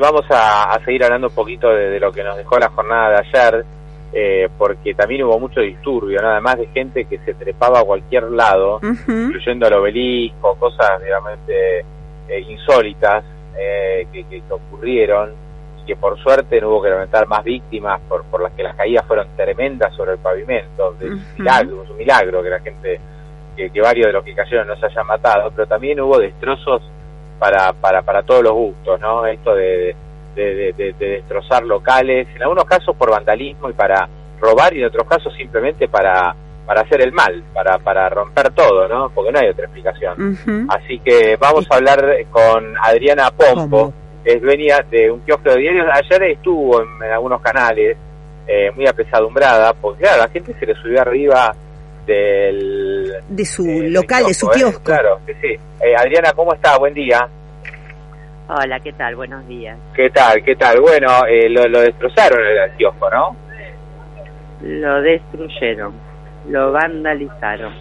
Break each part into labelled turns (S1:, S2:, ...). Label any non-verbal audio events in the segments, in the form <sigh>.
S1: Vamos a, seguir hablando un poquito de, lo que nos dejó la jornada de ayer, eh, porque también hubo mucho disturbio, nada más de gente que se trepaba a cualquier lado, incluyendo al obelisco, cosas realmente eh, insólitas eh, que, ocurrieron, y que por suerte no hubo que lamentar más víctimas por, por las que las caídas fueron tremendas sobre el pavimento, de milagro, un milagro que la gente, que, que varios de los que cayeron no se hayan matado, pero también hubo destrozos para, para, para todos los gustos, ¿no? Esto de, de, destrozar locales, en algunos casos por vandalismo y para robar y en otros casos simplemente para, para hacer el mal, para, para romper todo, ¿no? Porque no hay otra explicación. Así que vamos a hablar con Adriana Pompo, que es dueña de un kiosco de diarios. Ayer estuvo en, algunos canales, eh, muy apesadumbrada, porque claro, la gente se le subió arriba del...
S2: De su local, de su
S1: ¿eh?
S2: kiosco.
S1: Claro, que sí. Eh, Adriana, ¿cómo está? Buen día.
S3: Hola, ¿qué tal? Buenos días.
S1: ¿Qué tal? ¿Qué tal? Bueno, eh, lo, destrozaron el kiosco, ¿no?
S3: Lo destruyeron, lo vandalizaron.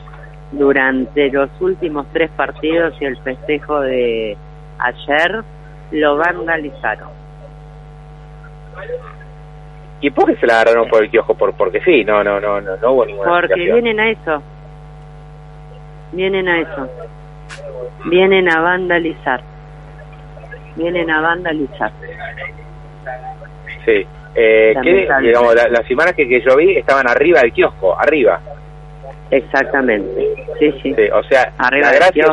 S3: Durante los últimos tres partidos y el festejo de ayer, lo vandalizaron.
S1: ¿Y por qué se la agarraron por el kiosco? Por, porque sí, no, no, no, no, no hubo ninguna
S3: Porque vienen a eso. Vienen a eso. Vienen a vandalizar. Vienen a vandalizar.
S1: Sí. Eh, digamos, las imágenes que, que yo vi estaban arriba del kiosco, arriba.
S3: Exactamente. Sí, sí.
S1: o sea, la, gracia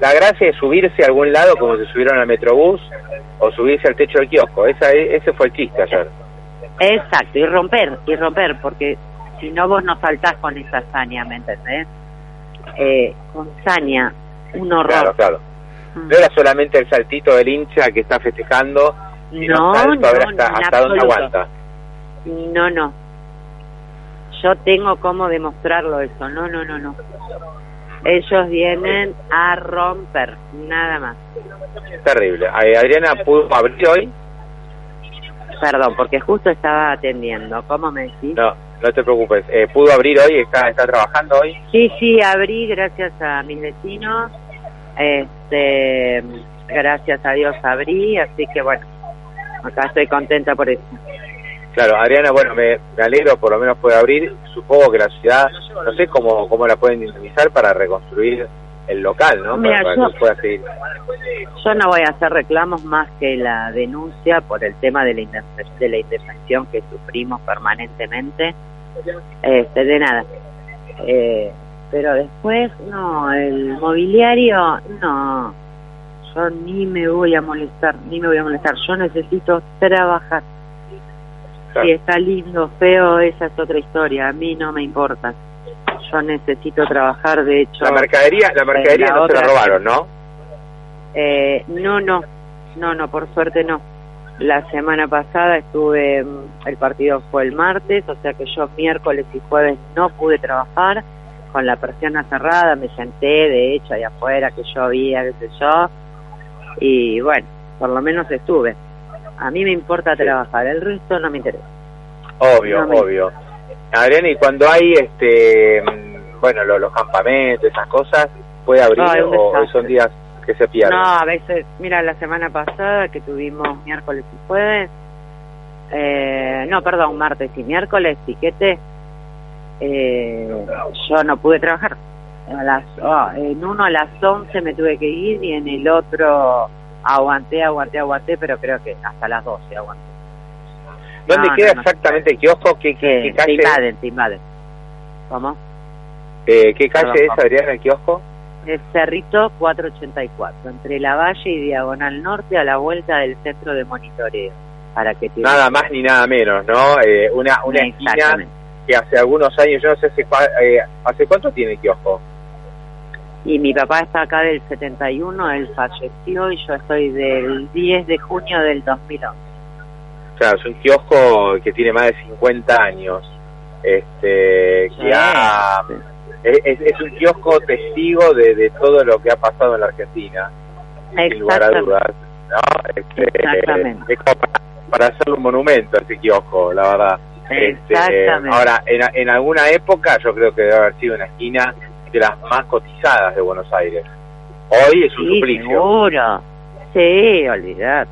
S1: la gracia es subirse a algún lado como se subieron al Metrobús o subirse al techo del kiosco. Esa, ese fue el chiste ayer.
S3: Exacto, y romper, y romper, porque si no vos no saltás con esa saña, ¿me entendés? Eh, con saña, un horror.
S1: Claro, claro. Mm. No era solamente el saltito del hincha que está festejando,
S3: no, no,
S1: hasta, hasta dónde aguanta.
S3: No, no. Yo tengo cómo demostrarlo eso. No, no, no, no. Ellos vienen a romper, nada más.
S1: Terrible. Adriana, ¿pudo abrir hoy?
S3: Perdón, porque justo estaba atendiendo. ¿Cómo me decís?
S1: No, no te preocupes. Eh, ¿Pudo abrir hoy? ¿Está, ¿Está trabajando hoy?
S3: Sí, sí, abrí gracias a mis vecinos. Este, gracias a Dios abrí, así que bueno, acá estoy contenta por eso.
S1: Claro, Adriana, bueno, me, me alegro, por lo menos puede abrir. Supongo que la ciudad, no sé cómo, cómo la pueden indemnizar para reconstruir el local, ¿no?
S3: Mira, yo, yo no voy a hacer reclamos más que la denuncia por el tema de la, de la indefensión que sufrimos permanentemente. Este, de nada. Eh, pero después, no, el mobiliario, no. Yo ni me voy a molestar, ni me voy a molestar. Yo necesito trabajar. Si está lindo, feo, esa es otra historia. A mí no me importa yo necesito trabajar, de hecho...
S1: La mercadería, la mercadería no se la robaron, ¿no?
S3: Eh, no, no, no, no, por suerte no. La semana pasada estuve, mm, el partido fue el martes, o sea que yo miércoles y jueves no pude trabajar, con la persiana cerrada, me senté de hecho ahí afuera, que llovía, qué sé yo, y bueno, por lo menos estuve. A mí me importa trabajar, el resto no me interesa.
S1: Obvio, obvio. Adriana, y cuando hay, este, bueno, los, campamentos, esas cosas, ¿puede abrir o son días que se pierden?
S3: No, a veces, mira, la semana pasada que tuvimos miércoles y jueves, eh, no, perdón, martes y miércoles, piquete, eh, yo no pude trabajar. A las, oh, en uno a las 11 me tuve que ir y en el otro aguanté, aguanté, aguanté, pero creo que hasta las 12 aguanté.
S1: ¿Dónde queda exactamente el kiosco? ¿Qué, qué,
S3: calle? Te invaden, ¿Cómo?
S1: Eh, ¿Qué calle es, Adrián, el kiosco?
S3: Es Cerrito 484, entre la Valle y Diagonal Norte, a la vuelta del centro de monitoreo. Para que
S1: Nada más ni nada menos, ¿no? Eh, una una esquina que hace algunos años, yo no sé hace, eh, hace cuánto tiene el kiosco.
S3: Y mi papá está acá del 71, él falleció y yo estoy del 10 de junio del 2011.
S1: Claro, es un kiosco que tiene más de 50 años. Este, que es, un kiosco testigo de, todo lo que ha pasado en la Argentina, sin lugar a dudas. ¿no? Este, es como para, hacerle un monumento a ese kiosco, la verdad. Este, ahora, en, en alguna época yo creo que debe haber sido una esquina de las más cotizadas de Buenos Aires. Hoy es un
S3: sí,
S1: suplicio.
S3: Seguro. Sí, olvidate.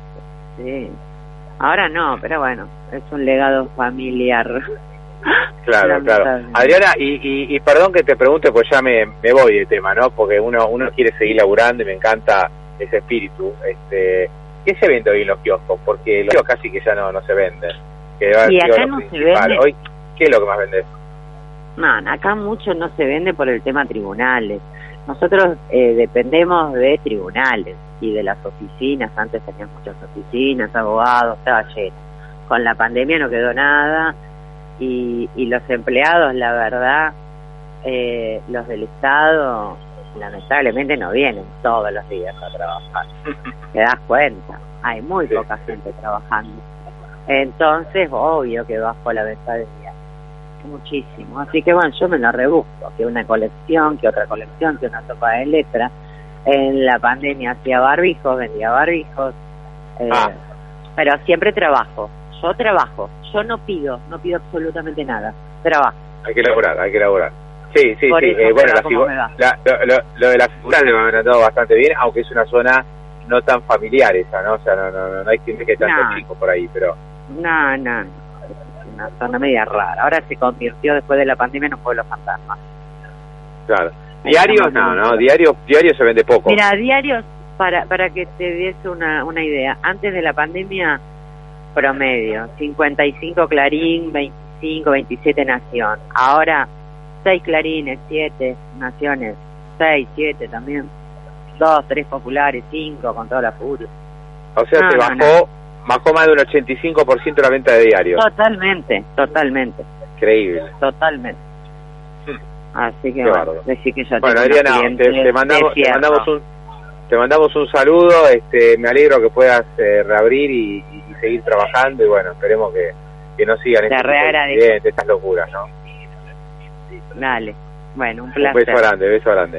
S3: Sí. Ahora no, pero bueno, es un legado familiar.
S1: Claro, <laughs> claro. Adriana, y, y, perdón que te pregunte, pues ya me, me voy de tema, ¿no? Porque uno uno quiere seguir laburando y me encanta ese espíritu. Este, ¿Qué se vende hoy en los kioscos? Porque los kioscos casi que ya no, no se venden.
S3: Que y acá no se vende.
S1: Hoy, ¿Qué es lo que más vendes?
S3: No, acá mucho no se vende por el tema tribunales. Nosotros eh, dependemos de tribunales y de las oficinas. Antes teníamos muchas oficinas, abogados, estaba lleno. Con la pandemia no quedó nada y, y los empleados, la verdad, eh, los del Estado, lamentablemente no vienen todos los días a trabajar. <laughs> Te das cuenta, hay muy poca gente trabajando. Entonces, obvio que bajo la venta de muchísimo. Así que bueno, yo me lo rebusco, que una colección, que otra colección, que una sopa de letras. En la pandemia hacía barbijos, vendía barbijos, eh, ah. pero siempre trabajo. Yo trabajo, yo no pido, no pido absolutamente nada, trabajo.
S1: Hay que elaborar, hay que elaborar. Sí, sí, sí. Eh, bueno, la, lo, de la figura me ha tratado bastante bien, aunque es una zona no tan familiar esa, ¿no? O sea, no, no, no, hay gente que tanto chico por ahí, pero...
S3: No, no, una zona media rara. Ahora se convirtió después de la pandemia en un pueblo fantasma.
S1: Claro. Diarios no, ¿no? Diarios, diarios se vende poco.
S3: Mira, diarios, para, para que te des una, una idea, antes de la pandemia, promedio, 55 Clarín, 25, 27 Nación. Ahora, 6 Clarines, 7 Naciones, 6, 7 también. 2, 3 populares, 5 con toda la furia.
S1: O sea, se bajó bajó más de un 85% la venta de diarios.
S3: Totalmente, totalmente.
S1: Increíble.
S3: Totalmente. Hmm. Así que bueno, decir que ya
S1: bueno Adriana, te, mandamos, te, mandamos un te mandamos un saludo, este, me alegro que puedas eh, reabrir y, seguir trabajando y bueno, esperemos que, que no sigan
S3: este
S1: estas locuras, ¿no?
S3: Dale, bueno, un placer.
S1: Un beso grande, beso grande.